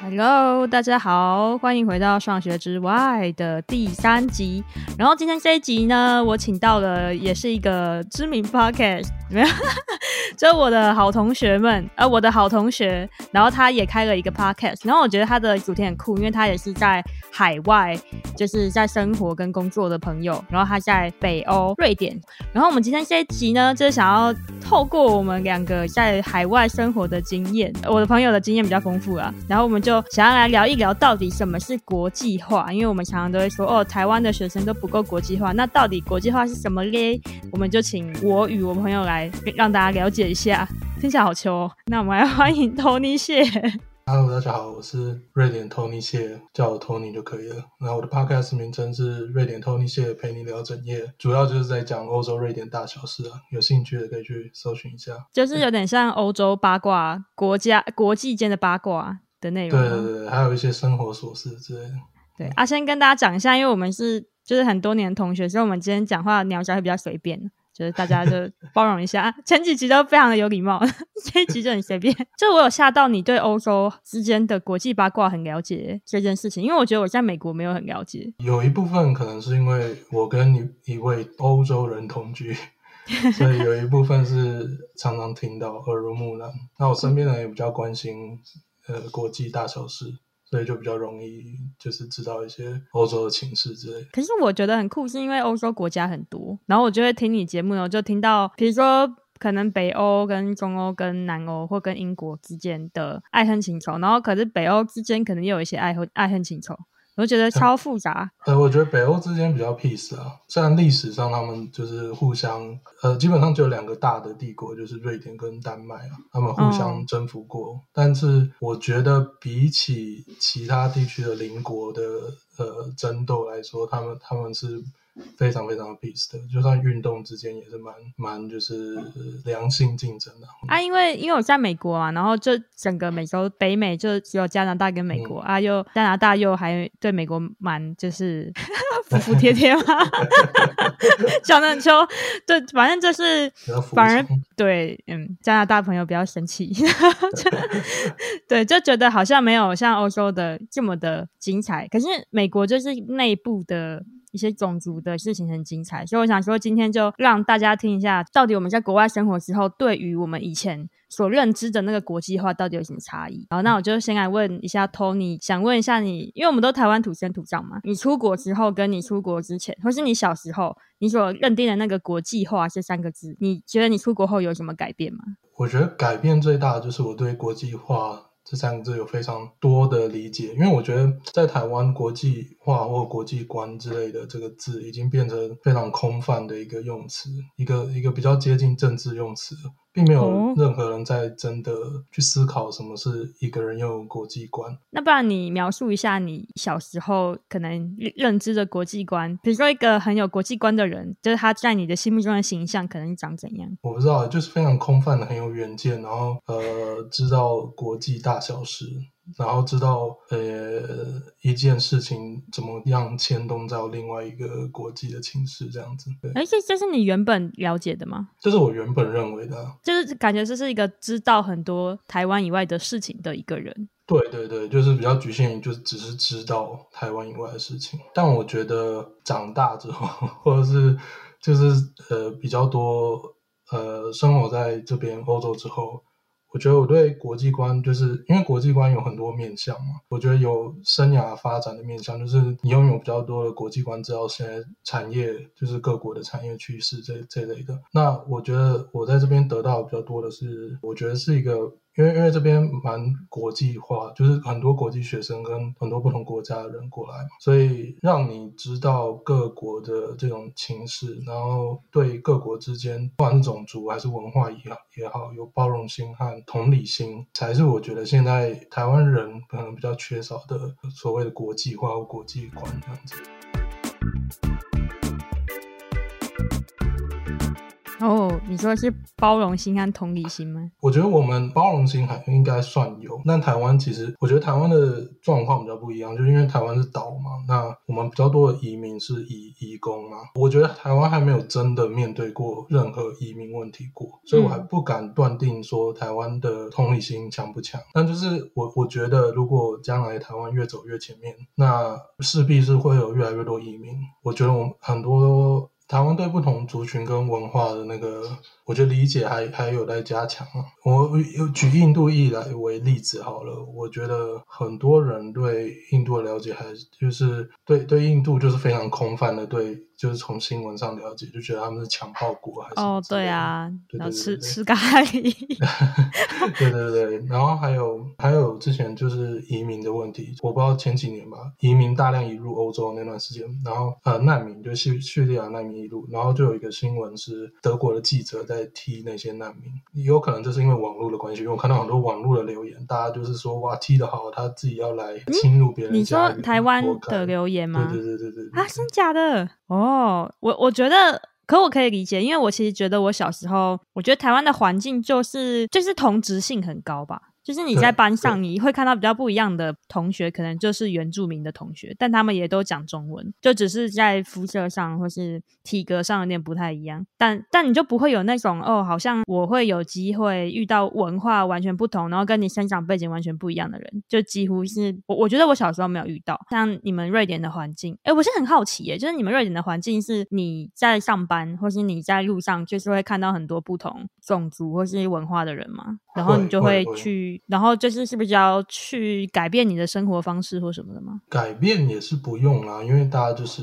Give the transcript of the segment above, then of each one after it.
Hello，大家好，欢迎回到《上学之外》的第三集。然后今天这一集呢，我请到了也是一个知名 Podcast，没有，就我的好同学们，呃，我的好同学，然后他也开了一个 Podcast。然后我觉得他的主题很酷，因为他也是在海外，就是在生活跟工作的朋友。然后他在北欧瑞典。然后我们今天这一集呢，就是想要透过我们两个在海外生活的经验，我的朋友的经验比较丰富啊，然后我们就。想要来聊一聊到底什么是国际化，因为我们常常都会说哦，台湾的学生都不够国际化。那到底国际化是什么嘞？我们就请我与我朋友来让大家了解一下。听起来好球！那我们来欢迎 Tony 谢。Hello，大家好，我是瑞典 Tony 谢，叫我 Tony 就可以了。然后我的 Podcast 名称是瑞典 Tony 谢陪你聊整夜，主要就是在讲欧洲瑞典大小事啊。有兴趣的可以去搜寻一下，就是有点像欧洲八卦国家国际间的八卦。的内容，对对对，还有一些生活琐事之类的。对，啊，先跟大家讲一下，因为我们是就是很多年的同学，所以我们今天讲话聊起来会比较随便，就是大家就包容一下。前几集都非常的有礼貌，这一集就很随便。就我有吓到你对欧洲之间的国际八卦很了解这件事情，因为我觉得我在美国没有很了解。有一部分可能是因为我跟你一位欧洲人同居，所以有一部分是常常听到耳濡目染。那我身边人也比较关心。呃，国际大小事，所以就比较容易，就是知道一些欧洲的情势之类。可是我觉得很酷，是因为欧洲国家很多，然后我就会听你节目，呢就听到，比如说可能北欧跟中欧跟南欧或跟英国之间的爱恨情仇，然后可是北欧之间可能也有一些爱恨爱恨情仇。我觉得 超复杂。呃，我觉得北欧之间比较 peace 啊，虽然历史上他们就是互相，呃，基本上就有两个大的帝国，就是瑞典跟丹麦啊，他们互相征服过。嗯、但是我觉得比起其他地区的邻国的呃争斗来说，他们他们是。非常非常的 peace 的，就算运动之间也是蛮蛮就是良性竞争的啊。因为因为我在美国啊，然后就整个美洲北美就只有加拿大跟美国、嗯、啊，又加拿大又还对美国蛮就是 服服帖帖嘛，讲得很秋。对，反正就是反而对嗯加拿大朋友比较生气，对，就觉得好像没有像欧洲的这么的精彩。可是美国就是内部的。一些种族的事情很精彩，所以我想说，今天就让大家听一下，到底我们在国外生活之后，对于我们以前所认知的那个国际化，到底有什么差异？好，那我就先来问一下 Tony，想问一下你，因为我们都台湾土生土长嘛，你出国之后跟你出国之前，或是你小时候，你所认定的那个国际化这三个字，你觉得你出国后有什么改变吗？我觉得改变最大的就是我对国际化。这三个字有非常多的理解，因为我觉得在台湾国际化或国际观之类的这个字已经变成非常空泛的一个用词，一个一个比较接近政治用词。并没有任何人在真的去思考什么是一个人拥有国际观。嗯。那不然你描述一下你小时候可能认知的国际观，比如说一个很有国际观的人，就是他在你的心目中的形象可能长怎样？我不知道，就是非常空泛的，很有远见，然后呃，知道国际大小事。然后知道呃一件事情怎么样牵动到另外一个国际的情势这样子，对。而且这是你原本了解的吗？这是我原本认为的啊，就是感觉这是一个知道很多台湾以外的事情的一个人。对对对，就是比较局限于就只是知道台湾以外的事情。但我觉得长大之后，或者是就是呃比较多呃生活在这边欧洲之后。我觉得我对国际观，就是因为国际观有很多面向嘛。我觉得有生涯发展的面向，就是你拥有比较多的国际观，知道现在产业就是各国的产业趋势这这类的。那我觉得我在这边得到比较多的是，我觉得是一个。因为因为这边蛮国际化，就是很多国际学生跟很多不同国家的人过来，所以让你知道各国的这种情势，然后对各国之间，不管是种族还是文化也好也好，有包容心和同理心，才是我觉得现在台湾人可能比较缺少的所谓的国际化或国际观这样子。哦，你说是包容心和同理心吗？我觉得我们包容心还应该算有，但台湾其实我觉得台湾的状况比较不一样，就是因为台湾是岛嘛，那我们比较多的移民是移移工嘛。我觉得台湾还没有真的面对过任何移民问题过，所以我还不敢断定说台湾的同理心强不强。但就是我我觉得，如果将来台湾越走越前面，那势必是会有越来越多移民。我觉得我们很多。台湾对不同族群跟文化的那个，我觉得理解还还有待加强啊。我举印度裔来为例子好了，我觉得很多人对印度的了解还就是对对印度就是非常空泛的对。就是从新闻上了解，就觉得他们是强暴国还是哦，对啊，要吃吃咖喱，对对对，然后还有还有之前就是移民的问题，我不知道前几年吧，移民大量移入欧洲那段时间，然后呃难民就叙叙利亚难民一路，然后就有一个新闻是德国的记者在踢那些难民，有可能就是因为网络的关系，因为我看到很多网络的留言，大家就是说哇踢得好，他自己要来侵入别人家，你说台湾的留言吗？对对对对对，啊，真假的哦。我我觉得，可我可以理解，因为我其实觉得我小时候，我觉得台湾的环境就是就是同质性很高吧。就是你在班上，你会看到比较不一样的同学，可能就是原住民的同学，但他们也都讲中文，就只是在肤色上或是体格上有点不太一样。但但你就不会有那种哦，好像我会有机会遇到文化完全不同，然后跟你生长背景完全不一样的人，就几乎是我我觉得我小时候没有遇到。像你们瑞典的环境，哎，我是很好奇耶，就是你们瑞典的环境是你在上班或是你在路上，就是会看到很多不同种族或是文化的人吗？然后你就会去。然后就是是不是要去改变你的生活方式或什么的吗？改变也是不用啦，因为大家就是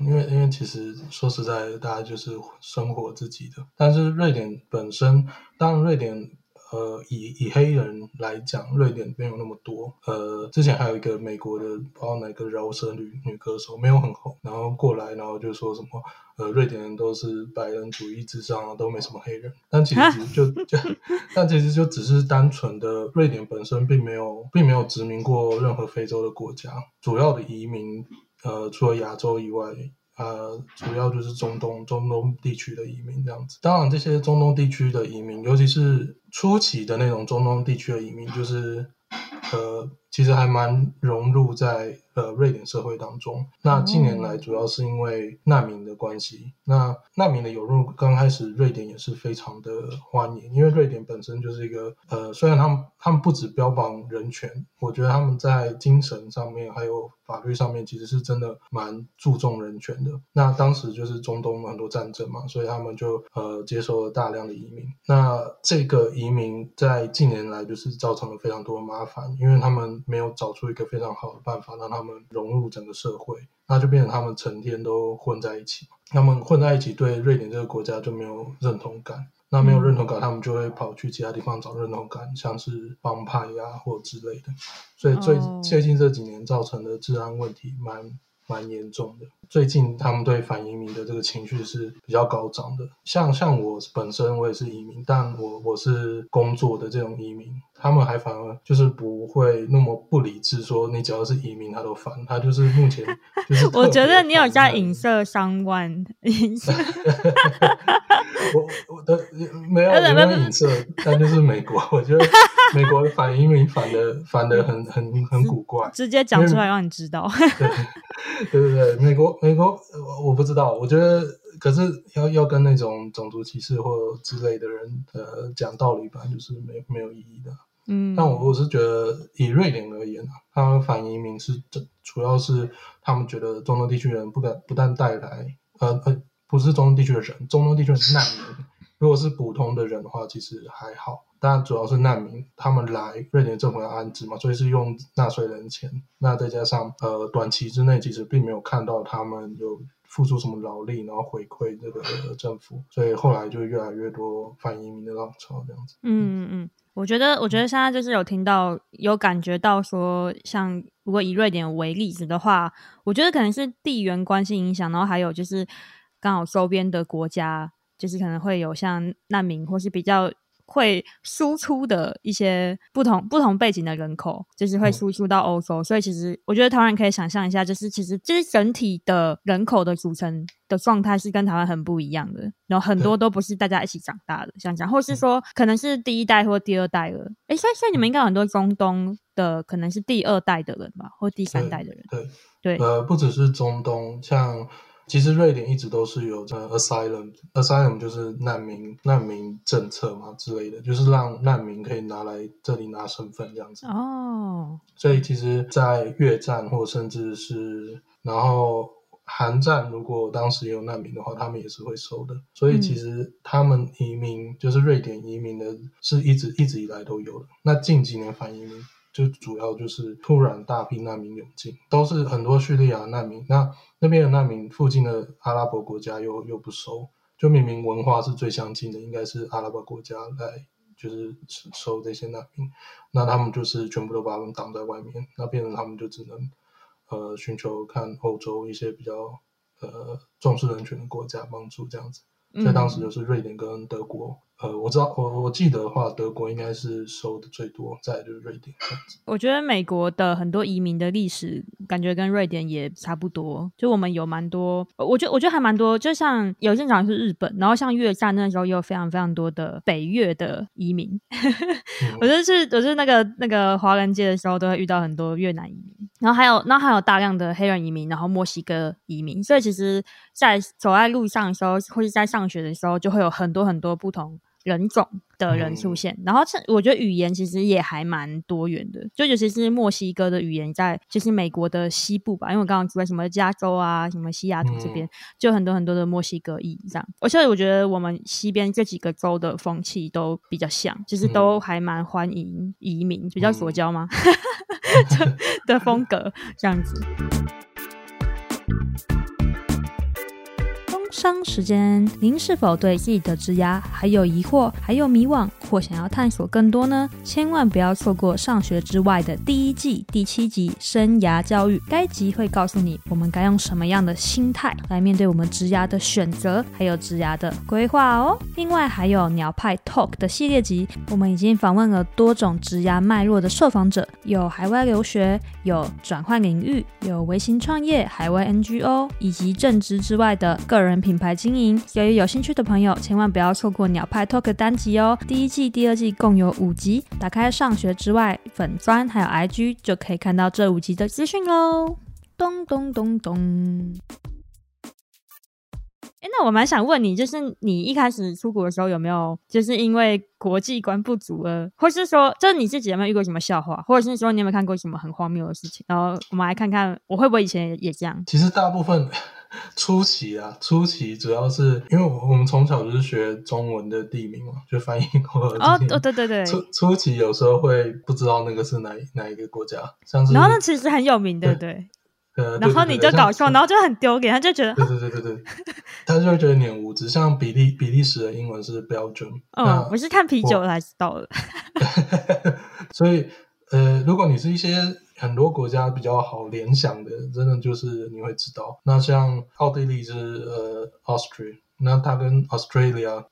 因为因为其实说实在，大家就是生活自己的。但是瑞典本身，当然瑞典。呃，以以黑人来讲，瑞典没有那么多。呃，之前还有一个美国的，不知道哪个饶舌女女歌手，没有很红，然后过来，然后就说什么，呃，瑞典人都是白人主义至上，都没什么黑人。但其实就就，但其实就只是单纯的，瑞典本身并没有并没有殖民过任何非洲的国家，主要的移民，呃，除了亚洲以外。呃，主要就是中东中东地区的移民这样子。当然，这些中东地区的移民，尤其是初期的那种中东地区的移民，就是呃，其实还蛮融入在呃瑞典社会当中。那近年来，主要是因为难民的关系。那难民的涌入，刚开始瑞典也是非常的欢迎，因为瑞典本身就是一个呃，虽然他们他们不止标榜人权，我觉得他们在精神上面还有。法律上面其实是真的蛮注重人权的。那当时就是中东很多战争嘛，所以他们就呃接受了大量的移民。那这个移民在近年来就是造成了非常多的麻烦，因为他们没有找出一个非常好的办法让他们融入整个社会，那就变成他们成天都混在一起。他们混在一起，对瑞典这个国家就没有认同感。那没有认同感，他们就会跑去其他地方找认同感，像是帮派呀或之类的。所以最最近这几年造成的治安问题蛮蛮严重的。最近他们对反移民的这个情绪是比较高涨的。像像我本身我也是移民，但我我是工作的这种移民，他们还反而就是不会那么不理智，说你只要是移民他都烦。他就是目前就是我觉得你有在影射相关影射。我我的没有没有影射，但就是美国，我觉得美国反移民反的反的很很很古怪，直接讲出来让你知道。对对对对，美国美国我我不知道，我觉得可是要要跟那种种族歧视或之类的人呃讲道理吧，就是没没有意义的。嗯，但我我是觉得以瑞典而言啊，他们反移民是主主要是他们觉得中东地区人不敢不但带来呃呃。不是中东地区的人，中东地区是难民。如果是普通的人的话，其实还好。但主要是难民，他们来瑞典政府要安置嘛，所以是用纳税人钱。那再加上呃，短期之内其实并没有看到他们有付出什么劳力，然后回馈这个政府，所以后来就越来越多反移民的浪潮这样子。嗯嗯嗯，我觉得我觉得现在就是有听到有感觉到说，像如果以瑞典为例子的话，我觉得可能是地缘关系影响，然后还有就是。刚好周边的国家就是可能会有像难民或是比较会输出的一些不同不同背景的人口，就是会输出到欧洲。嗯、所以其实我觉得台湾可以想象一下，就是其实这是整体的人口的组成的状态是跟台湾很不一样的。然后很多都不是大家一起长大的，像这样，或是说可能是第一代或第二代了。哎，所以所以你们应该有很多中东的，可能是第二代的人吧，或第三代的人。对对，对呃，不只是中东，像。其实瑞典一直都是有呃 asylum，asylum 就是难民难民政策嘛之类的，就是让难民可以拿来这里拿身份这样子。哦，所以其实，在越战或甚至是然后韩战，如果当时有难民的话，他们也是会收的。所以其实他们移民，就是瑞典移民的，是一直一直以来都有的。那近几年反移民。就主要就是突然大批难民涌进，都是很多叙利亚难民。那那边的难民，附近的阿拉伯国家又又不收，就明明文化是最相近的，应该是阿拉伯国家来就是收这些难民，那他们就是全部都把他们挡在外面，那变成他们就只能呃寻求看欧洲一些比较呃重视人权的国家帮助这样子。在当时就是瑞典跟德国。呃，我知道，我我记得的话，德国应该是收的最多，再就是瑞典。我觉得美国的很多移民的历史，感觉跟瑞典也差不多。就我们有蛮多，我觉得我觉得还蛮多。就像有些讲是日本，然后像越战那时候也有非常非常多的北越的移民。嗯、我就是我就是那个那个华人街的时候，都会遇到很多越南移民，然后还有，然后还有大量的黑人移民，然后墨西哥移民。所以其实，在走在路上的时候，或者在上学的时候，就会有很多很多不同。人种的人出现，嗯、然后这我觉得语言其实也还蛮多元的，就尤其是墨西哥的语言，在就是美国的西部吧，因为我刚刚说什么加州啊，什么西雅图这边，嗯、就很多很多的墨西哥裔这样。而且我觉得我们西边这几个州的风气都比较像，就是都还蛮欢迎移民，比较左交吗？嗯、的风格这样子。商时间，您是否对自己的职涯还有疑惑，还有迷惘，或想要探索更多呢？千万不要错过上学之外的第一季第七集《生涯教育》。该集会告诉你，我们该用什么样的心态来面对我们职涯的选择，还有职涯的规划哦。另外，还有鸟派 Talk 的系列集，我们已经访问了多种职涯脉络的受访者，有海外留学，有转换领域，有微型创业、海外 NGO，以及正职之外的个人。品牌经营，由于有兴趣的朋友千万不要错过鸟派 Talk 单集哦！第一季、第二季共有五集，打开上学之外粉专还有 IG 就可以看到这五集的资讯喽。咚咚咚咚。哎，那我蛮想问你，就是你一开始出国的时候有没有，就是因为国际观不足了，或是说，就是你自己有没有遇过什么笑话，或者是说你有没有看过什么很荒谬的事情？然后我们来看看我会不会以前也这样。其实大部分。初期啊，初期主要是因为我我们从小就是学中文的地名嘛，就翻译过。哦，对对对。初初期有时候会不知道那个是哪哪一个国家，像是。然后那其实很有名，对对。呃，然后你就搞笑，然后就很丢脸，他就觉得。对对对对对，他就会觉得你很无知。像比利比利时的英文是 Belgium。哦，我是看啤酒才知道的。所以，呃，如果你是一些。很多国家比较好联想的，真的就是你会知道。那像奥地利是呃，Austria。那它跟 Australia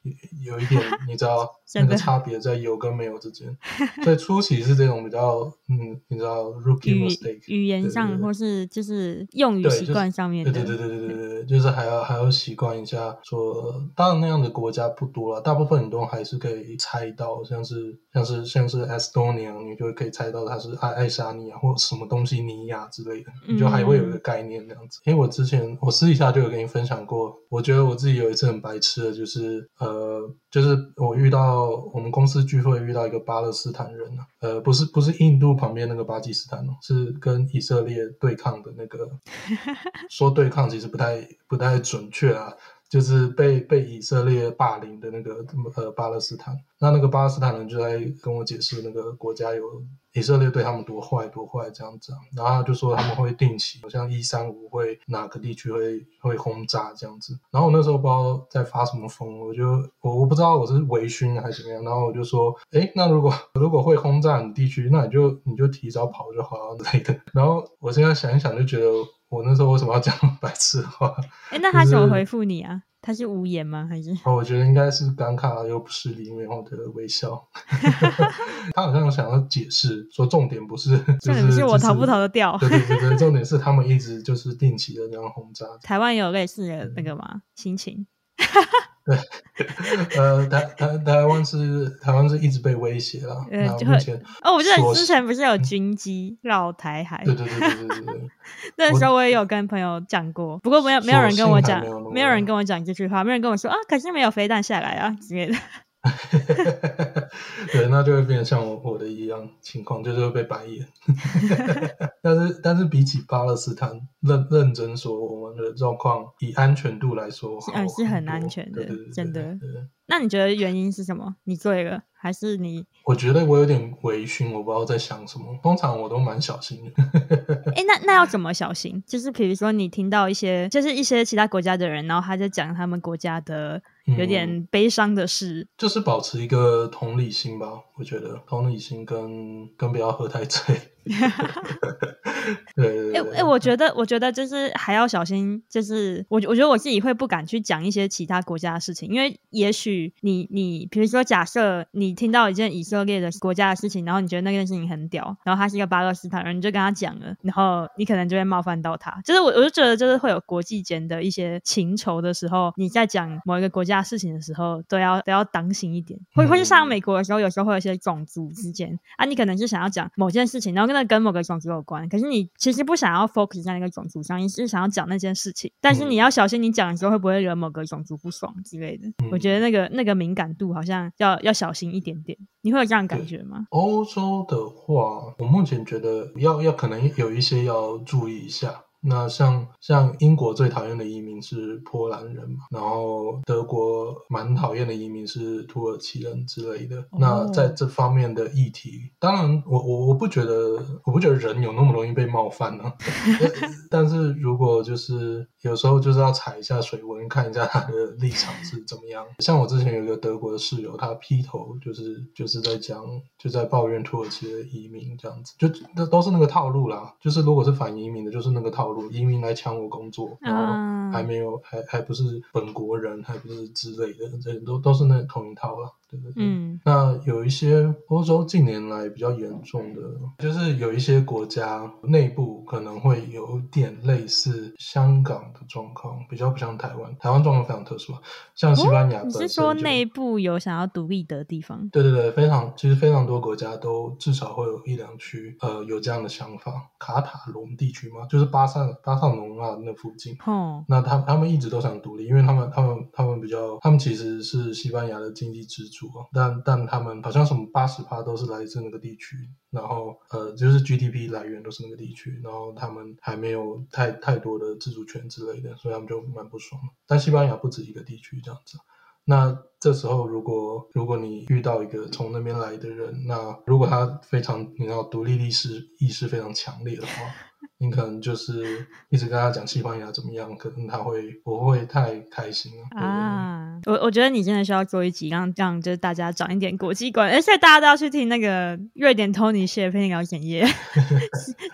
有一点，你知道那个差别在有跟没有之间。所以初期是这种比较，嗯，你知道 rookie mistake 语言上或是就是用语习惯上面的。对对对对对对对，就是还要还要习惯一下说。当然那样的国家不多了，大部分你都还是可以猜到，像是像是像是 Estonia，你就可以猜到它是爱爱沙尼亚或什么东西尼亚之类的，你就还会有一个概念这样子。因为我之前我私底下就有跟你分享过，我觉得我自己有一次。是很白痴的，就是呃，就是我遇到我们公司聚会遇到一个巴勒斯坦人啊，呃，不是不是印度旁边那个巴基斯坦哦，是跟以色列对抗的那个，说对抗其实不太不太准确啊，就是被被以色列霸凌的那个呃巴勒斯坦，那那个巴勒斯坦人就在跟我解释那个国家有。以色列对他们多坏多坏这样子，然后他就说他们会定期，好像一三五会哪个地区会会轰炸这样子。然后我那时候不知道在发什么疯，我就我我不知道我是微醺还是怎么样。然后我就说，诶，那如果如果会轰炸你地区，那你就你就提早跑就好了之类的。然后我现在想一想，就觉得我那时候为什么要讲 白痴话？诶，那他怎么回复你啊？他是无言吗？还是？哦，我觉得应该是尴尬又不失礼貌的微笑。他好像想要解释说，重点不是，重点是我逃不逃得掉。对对对对，重点是他们一直就是定期的这样轰炸。台湾有类似的那个吗？嗯、心情？对，呃，台台台湾是台湾是一直被威胁了。呃，目前哦，我记得之前不是有军机绕台海？对对对对对对。那时候我也有跟朋友讲过，不过没有没有人跟我讲，没有人跟我讲这句话，没有人跟我说啊，可是没有飞弹下来啊之类的。对，那就会变成像我我的一样情况，就是会被白眼。但是，但是比起巴勒斯坦，认认真说，我们的状况以安全度来说，嗯，是很安全的，对对对对真的。那你觉得原因是什么？你醉了，还是你？我觉得我有点微醺，我不知道在想什么。通常我都蛮小心的。哎、欸，那那要怎么小心？就是比如说你听到一些，就是一些其他国家的人，然后他在讲他们国家的有点悲伤的事，嗯，就是保持一个同理心吧。我觉得同理心跟跟不要喝太醉。对，哎哎、欸欸，我觉得，我觉得就是还要小心，就是我我觉得我自己会不敢去讲一些其他国家的事情，因为也许你你，比如说假设你听到一件以色列的国家的事情，然后你觉得那件事情很屌，然后他是一个巴勒斯坦人，你就跟他讲了，然后你可能就会冒犯到他。就是我我就觉得，就是会有国际间的一些情仇的时候，你在讲某一个国家的事情的时候，都要都要当心一点。会会是上美国的时候，有时候会有一些种族之间啊，你可能是想要讲某件事情，然后跟那跟某个种族有关，可是你其实不想要 focus 在那个种族上，你是想要讲那件事情，但是你要小心，你讲的时候会不会惹某个种族不爽之类的。嗯、我觉得那个那个敏感度好像要要小心一点点。你会有这样感觉吗？欧洲的话，我目前觉得要要可能有一些要注意一下。那像像英国最讨厌的移民是波兰人嘛，然后德国蛮讨厌的移民是土耳其人之类的。Oh. 那在这方面的议题，当然我我我不觉得我不觉得人有那么容易被冒犯呢、啊。但是如果就是有时候就是要踩一下水温，看一下他的立场是怎么样。像我之前有一个德国的室友，他劈头就是就是在讲就在抱怨土耳其的移民这样子，就那都是那个套路啦。就是如果是反移民的，就是那个套路。移民来抢我工作，然后还没有，嗯、还还不是本国人，还不是之类的，这都都是那同一套了。对对对，嗯，那有一些欧洲近年来比较严重的，就是有一些国家内部可能会有点类似香港的状况，比较不像台湾。台湾状况非常特殊，像西班牙。哦，你是说内部有想要独立的地方？对对对，非常，其实非常多国家都至少会有一两区，呃，有这样的想法。卡塔隆地区嘛，就是巴塞巴塞隆纳那附近。哦，那他他们一直都想独立，因为他们他们他们比较，他们其实是西班牙的经济支柱。但但他们好像什么八十趴都是来自那个地区，然后呃就是 GDP 来源都是那个地区，然后他们还没有太太多的自主权之类的，所以他们就蛮不爽。但西班牙不止一个地区这样子，那这时候如果如果你遇到一个从那边来的人，那如果他非常你知道独立意识意识非常强烈的话。你可能就是一直跟他讲西班牙怎么样，可能他会不会太开心啊？我我觉得你真的需要做一集，让让就是大家长一点国际观，而且大家都要去听那个瑞典 Tony 谢佩妮聊简业，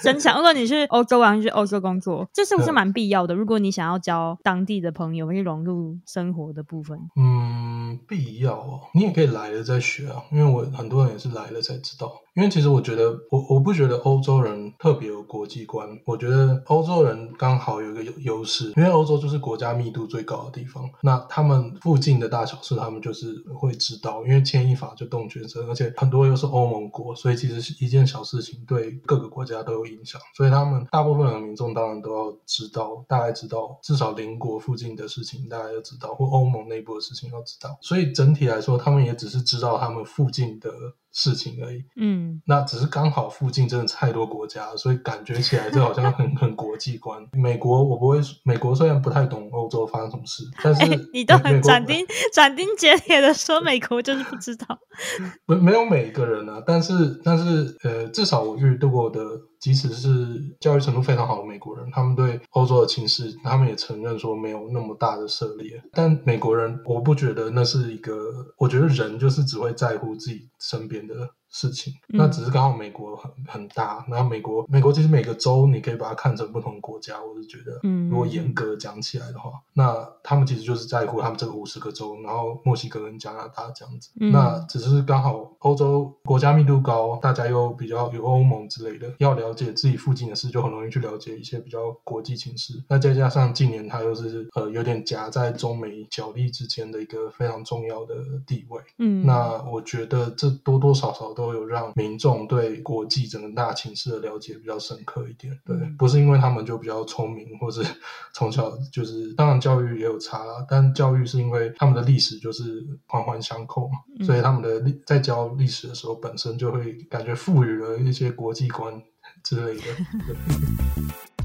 真强。如果你去欧洲玩，去欧洲工作，这是不是蛮必要的？如果你想要交当地的朋友，去融入生活的部分，嗯，必要哦。你也可以来了再学啊，因为我很多人也是来了才知道。因为其实我觉得，我我不觉得欧洲人特别有国际观。我觉得欧洲人刚好有一个优优势，因为欧洲就是国家密度最高的地方。那他们附近的大小事，他们就是会知道，因为牵一发就动全身，而且很多又是欧盟国，所以其实一件小事情对各个国家都有影响。所以他们大部分的民众当然都要知道，大概知道至少邻国附近的事情，大家要知道，或欧盟内部的事情要知道。所以整体来说，他们也只是知道他们附近的。事情而已，嗯，那只是刚好附近真的太多国家，所以感觉起来就好像很 很国际观。美国我不会，美国虽然不太懂欧洲发生什么事，但是、欸、你都很斩钉斩钉截铁的说美国就是不知道，没没有每一个人呢，但是但是呃，至少我遇到过的。即使是教育程度非常好的美国人，他们对欧洲的情势，他们也承认说没有那么大的涉猎。但美国人，我不觉得那是一个，我觉得人就是只会在乎自己身边的事情，那只是刚好美国很很大，然后美国美国其实每个州你可以把它看成不同国家，我是觉得，如果严格讲起来的话，那他们其实就是在乎他们这个五十个州，然后墨西哥跟加拿大这样子，那只是刚好欧洲国家密度高，大家又比较有欧盟之类的，要了解自己附近的事，就很容易去了解一些比较国际情势。那再加上近年它又是呃有点夹在中美角力之间的一个非常重要的地位，嗯，那我觉得这多多少少都。都有让民众对国际整个大情势的了解比较深刻一点，对，不是因为他们就比较聪明，或是 从小就是，当然教育也有差啦，但教育是因为他们的历史就是环环相扣嘛，所以他们的历在教历史的时候，本身就会感觉赋予了一些国际观之类的。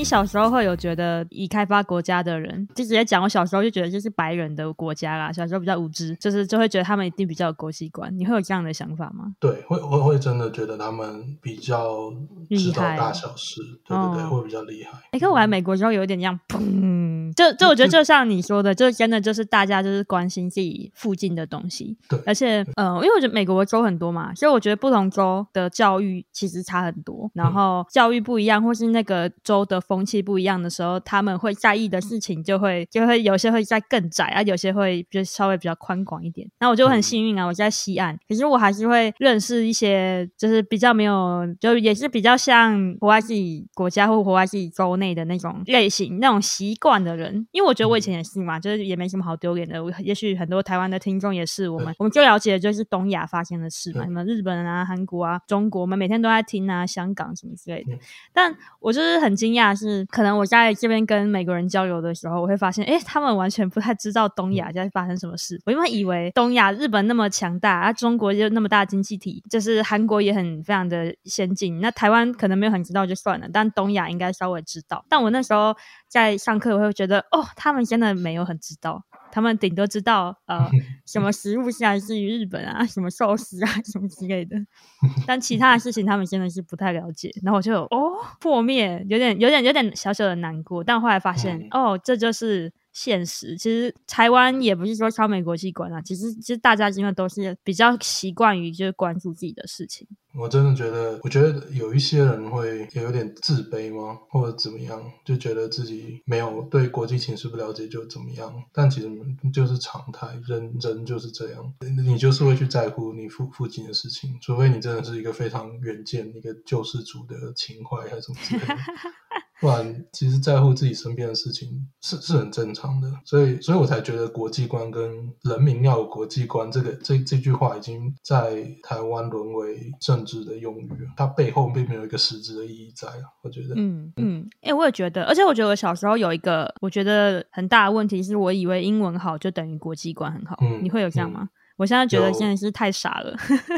你小时候会有觉得已开发国家的人，就直接讲，我小时候就觉得就是白人的国家啦。小时候比较无知，就是就会觉得他们一定比较有国际观。你会有这样的想法吗？对，会会会真的觉得他们比较知道大小事，对对对，哦、会比较厉害。哎，可我来美国之后有一点这样，砰，就就我觉得就像你说的，就真的就是大家就是关心自己附近的东西。对，而且呃，因为我觉得美国的州很多嘛，所以我觉得不同州的教育其实差很多，然后教育不一样，或是那个。州的风气不一样的时候，他们会在意的事情就会就会有些会再更窄啊，有些会就稍微比较宽广一点。那我就很幸运啊，我在西岸，可是我还是会认识一些就是比较没有，就也是比较像活在自己国家或活在自己州内的那种类型、那种习惯的人。因为我觉得我以前也是嘛，就是也没什么好丢脸的。我也许很多台湾的听众也是，我们我们最了解的就是东亚发生的事嘛，什么日本啊、韩国啊、中国，我们每天都在听啊，香港什么之类的。但我就是很。惊讶是，可能我在这边跟美国人交流的时候，我会发现，诶，他们完全不太知道东亚在发生什么事。我因为以为东亚日本那么强大，啊，中国就那么大经济体，就是韩国也很非常的先进。那台湾可能没有很知道就算了，但东亚应该稍微知道。但我那时候在上课，我会觉得，哦，他们真的没有很知道。他们顶多知道呃 什么食物是来自于日本啊，什么寿司啊，什么之类的，但其他的事情他们真的是不太了解。然后我就哦破灭，有点有点有点小小的难过。但后来发现哦，这就是。现实其实台湾也不是说超美国际观啊，其实其实大家因为都是比较习惯于就是关注自己的事情。我真的觉得，我觉得有一些人会也有点自卑吗，或者怎么样，就觉得自己没有对国际情势不了解就怎么样。但其实就是常态，人人就是这样，你就是会去在乎你附附近的事情，除非你真的是一个非常远见、一个救世主的情怀还是什么之类的。不然，其实在乎自己身边的事情是是很正常的，所以，所以我才觉得国际观跟人民要有国际观，这个这这句话已经在台湾沦为政治的用语，它背后并没有一个实质的意义在啊，我觉得。嗯嗯，哎、欸，我也觉得，而且我觉得我小时候有一个我觉得很大的问题是，我以为英文好就等于国际观很好，嗯、你会有这样吗？嗯我现在觉得现在是太傻了。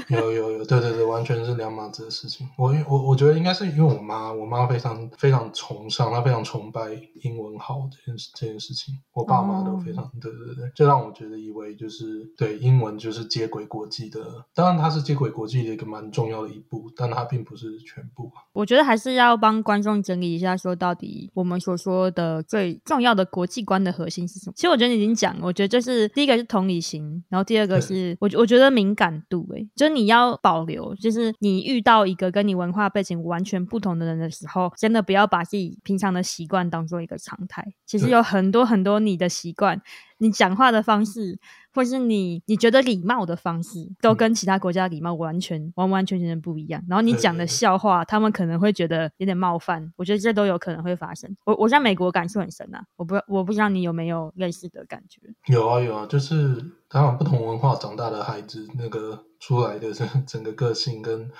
有有有，对对对，完全是两码子的事情。我我我觉得应该是因为我妈，我妈非常非常崇尚，她非常崇拜英文好这件事这件事情。我爸妈都非常、哦、对对对，就让我觉得以为就是对英文就是接轨国际的。当然，它是接轨国际的一个蛮重要的一步，但它并不是全部。我觉得还是要帮观众整理一下，说到底我们所说的最重要的国际观的核心是什么？其实我觉得你已经讲，我觉得就是第一个是同理心，然后第二个是。是我我觉得敏感度诶、欸，就是你要保留，就是你遇到一个跟你文化背景完全不同的人的时候，真的不要把自己平常的习惯当做一个常态。其实有很多很多你的习惯，你讲话的方式。或是你你觉得礼貌的方式，都跟其他国家礼貌完全、嗯、完完全全的不一样。然后你讲的笑话，他们可能会觉得有点冒犯。我觉得这都有可能会发生。我我在美国感受很深啊，我不我不知道你有没有类似的感觉？有啊有啊，就是当然不同文化长大的孩子，那个出来的整整个个性跟。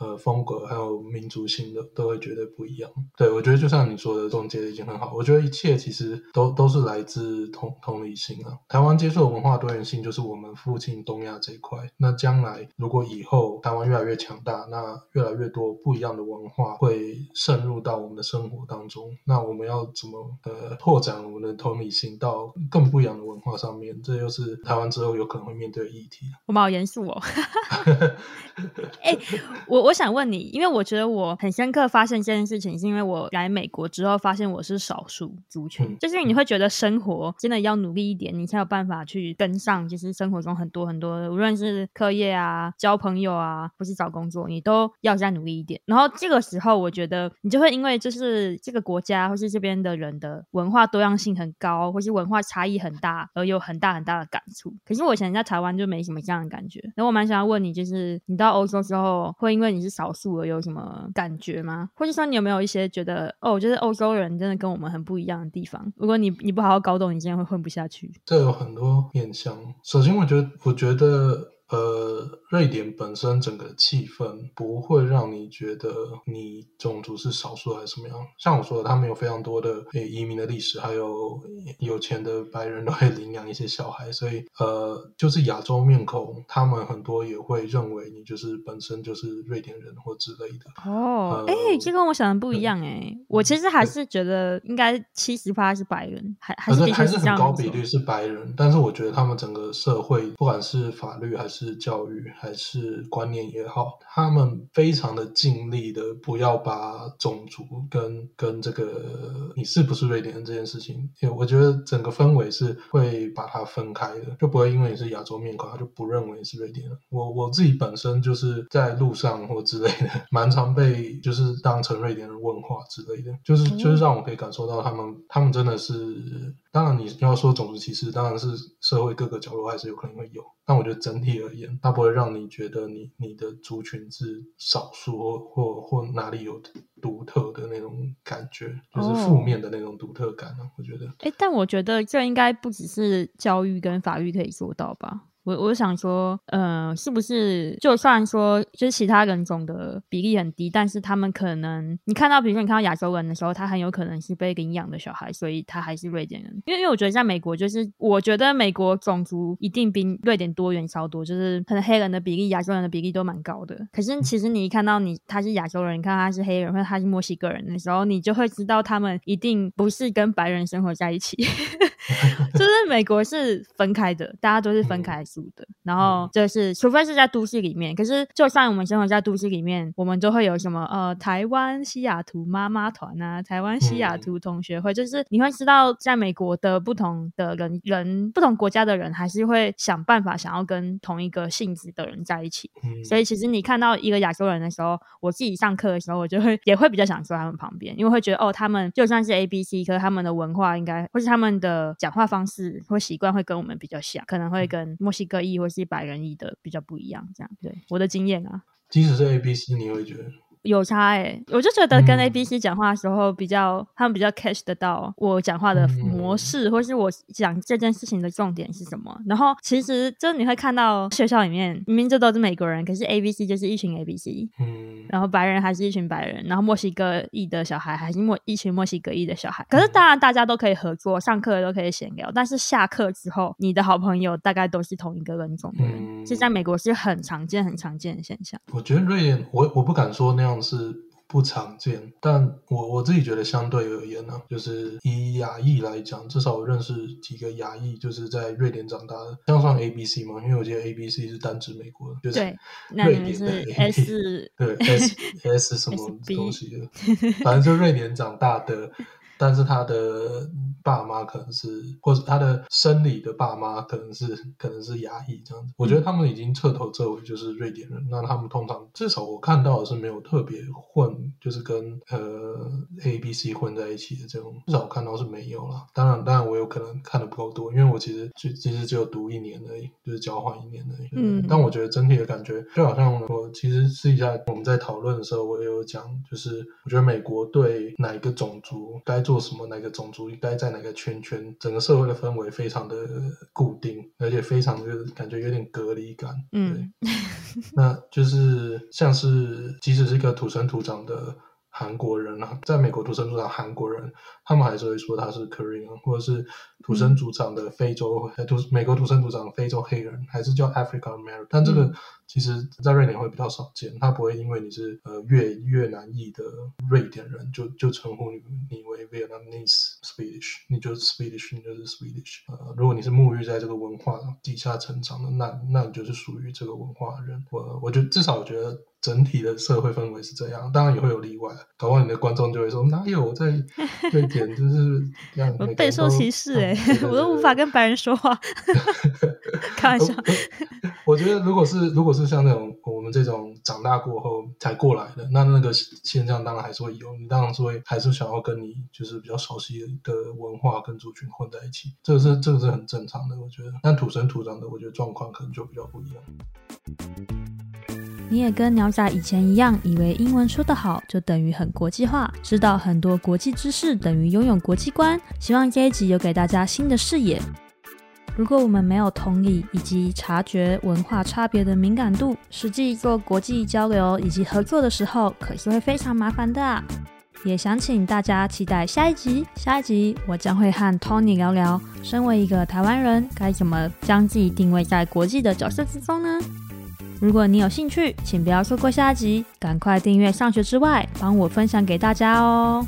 呃，风格还有民族性的都会觉得不一样。对，我觉得就像你说的，总结的已经很好。我觉得一切其实都都是来自同同理心啊。台湾接受的文化多元性就是我们附近东亚这一块。那将来如果以后台湾越来越强大，那越来越多不一样的文化会渗入到我们的生活当中。那我们要怎么呃拓展我们的同理心到更不一样的文化上面？这又是台湾之后有可能会面对的议题。我们好严肃哦。哎、欸，我。我想问你，因为我觉得我很深刻发现这件事情，是因为我来美国之后发现我是少数族群，嗯、就是你会觉得生活真的要努力一点，你才有办法去跟上，就是生活中很多很多的，无论是课业啊、交朋友啊，或是找工作，你都要再努力一点。然后这个时候，我觉得你就会因为就是这个国家或是这边的人的文化多样性很高，或是文化差异很大，而有很大很大的感触。可是我以前在台湾就没什么这样的感觉。然后我蛮想要问你，就是你到欧洲之后会。因为你你是少数的有什么感觉吗？或者说你有没有一些觉得哦，就是欧洲人真的跟我们很不一样的地方？如果你你不好好搞懂，你今天会混不下去。这有很多面向。首先，我觉得，我觉得。呃，瑞典本身整个气氛不会让你觉得你种族是少数还是什么样。像我说的，他们有非常多的移民的历史，还有有钱的白人都会 领养一些小孩，所以呃，就是亚洲面孔，他们很多也会认为你就是本身就是瑞典人或之类的。哦，哎、呃，这跟我想的不一样哎，我其实还是觉得应该七十八是白人，还还是还是很高比率是白人，但是我觉得他们整个社会，不管是法律还是是教育还是观念也好，他们非常的尽力的不要把种族跟跟这个你是不是瑞典人这件事情，因为我觉得整个氛围是会把它分开的，就不会因为你是亚洲面孔，他就不认为你是瑞典人。我我自己本身就是在路上或之类的，蛮常被就是当成瑞典人问话之类的，就是就是让我可以感受到他们他们真的是。当然，你要说种族歧视，当然是社会各个角落还是有可能会有。但我觉得整体而言，它不会让你觉得你你的族群是少数或或或哪里有独特的那种感觉，就是负面的那种独特感呢、啊。Oh. 我觉得，哎，但我觉得这应该不只是教育跟法律可以做到吧。我我想说，呃，是不是就算说就是其他人种的比例很低，但是他们可能你看到，比如说你看到亚洲人的时候，他很有可能是被领养的小孩，所以他还是瑞典人。因为因为我觉得在美国，就是我觉得美国种族一定比瑞典多元超多，就是可能黑人的比例、亚洲人的比例都蛮高的。可是其实你一看到你他是亚洲人，你看他是黑人或者他是墨西哥人的时候，你就会知道他们一定不是跟白人生活在一起。就 是美国是分开的，大家都是分开住的。然后就是，除非是在都市里面，可是就算我们生活在都市里面，我们都会有什么呃，台湾西雅图妈妈团啊，台湾西雅图同学会，就是你会知道，在美国的不同的人人，不同国家的人，还是会想办法想要跟同一个性质的人在一起。所以其实你看到一个亚洲人的时候，我自己上课的时候，我就会也会比较想坐他们旁边，因为会觉得哦，他们就算是 A B C，可是他们的文化应该或是他们的。讲话方式或习惯会跟我们比较像，可能会跟墨西哥裔或是白人裔的比较不一样。这样，对我的经验啊，即使是 A B C，你会觉得？有差哎、欸，我就觉得跟 A B C 讲话的时候比较，嗯、他们比较 catch 得到我讲话的模式，嗯、或是我讲这件事情的重点是什么。然后其实就你会看到学校里面明明这都是美国人，可是 A B C 就是一群 A B C，嗯，然后白人还是一群白人，然后墨西哥裔的小孩还是墨一群墨西哥裔的小孩。可是当然大家都可以合作，上课都可以闲聊，但是下课之后，你的好朋友大概都是同一个人种的人，这、嗯、在美国是很常见、很常见的现象。我觉得瑞典，我我不敢说那样。是不常见，但我我自己觉得相对而言呢、啊，就是以亚裔来讲，至少我认识几个亚裔，就是在瑞典长大的，这样算 A B C 嘛？因为我记得 A B C 是单指美国的，就是瑞典的 S，对 S S 什么东西的，反正就瑞典长大的。但是他的爸妈可能是，或者他的生理的爸妈可能是，可能是牙裔这样子。我觉得他们已经彻头彻尾就是瑞典人。那他们通常至少我看到的是没有特别混，就是跟呃 A B C 混在一起的这种，至少我看到是没有了。当然，当然我有可能看的不够多，因为我其实就其实只有读一年而已，就是交换一年而已。嗯。但我觉得整体的感觉就好像我其实私底下我们在讨论的时候，我也有讲，就是我觉得美国对哪一个种族该。做什么？哪个种族应该在哪个圈圈？整个社会的氛围非常的固定，而且非常的感觉有点隔离感。嗯，那就是像是即使是一个土生土长的韩国人啊，在美国土生土长韩国人，他们还是会说他是 Korean，或者是土生土长的非洲，土、嗯、美国土生土长的非洲黑人，还是叫 African American。但这个、嗯、其实，在瑞典会比较少见。他不会因为你是呃越越南裔的瑞典人，就就称呼你你为 Vietnamese Swedish，你就是 Swedish，你就是 Swedish。呃，如果你是沐浴在这个文化底下成长的，那那你就是属于这个文化的人。我我觉得至少我觉得。整体的社会氛围是这样，当然也会有例外。搞不好你的观众就会说：“哪有在 瑞典就是这样？”我备受歧视哎、欸，我都无法跟白人说话。开玩笑。我觉得，如果是如果是像那种我们这种长大过后才过来的，那那个现象当然还是会有。你当然是会还是想要跟你就是比较熟悉的文化跟族群混在一起，这个是这个是很正常的。我觉得，但土生土长的，我觉得状况可能就比较不一样。你也跟鸟仔以前一样，以为英文说得好就等于很国际化，知道很多国际知识等于拥有国际观。希望这一集有给大家新的视野。如果我们没有同理以及察觉文化差别的敏感度，实际做国际交流以及合作的时候，可是会非常麻烦的。也想请大家期待下一集。下一集我将会和 Tony 聊聊，身为一个台湾人，该怎么将自己定位在国际的角色之中呢？如果你有兴趣，请不要错过下集，赶快订阅《上学之外》，帮我分享给大家哦。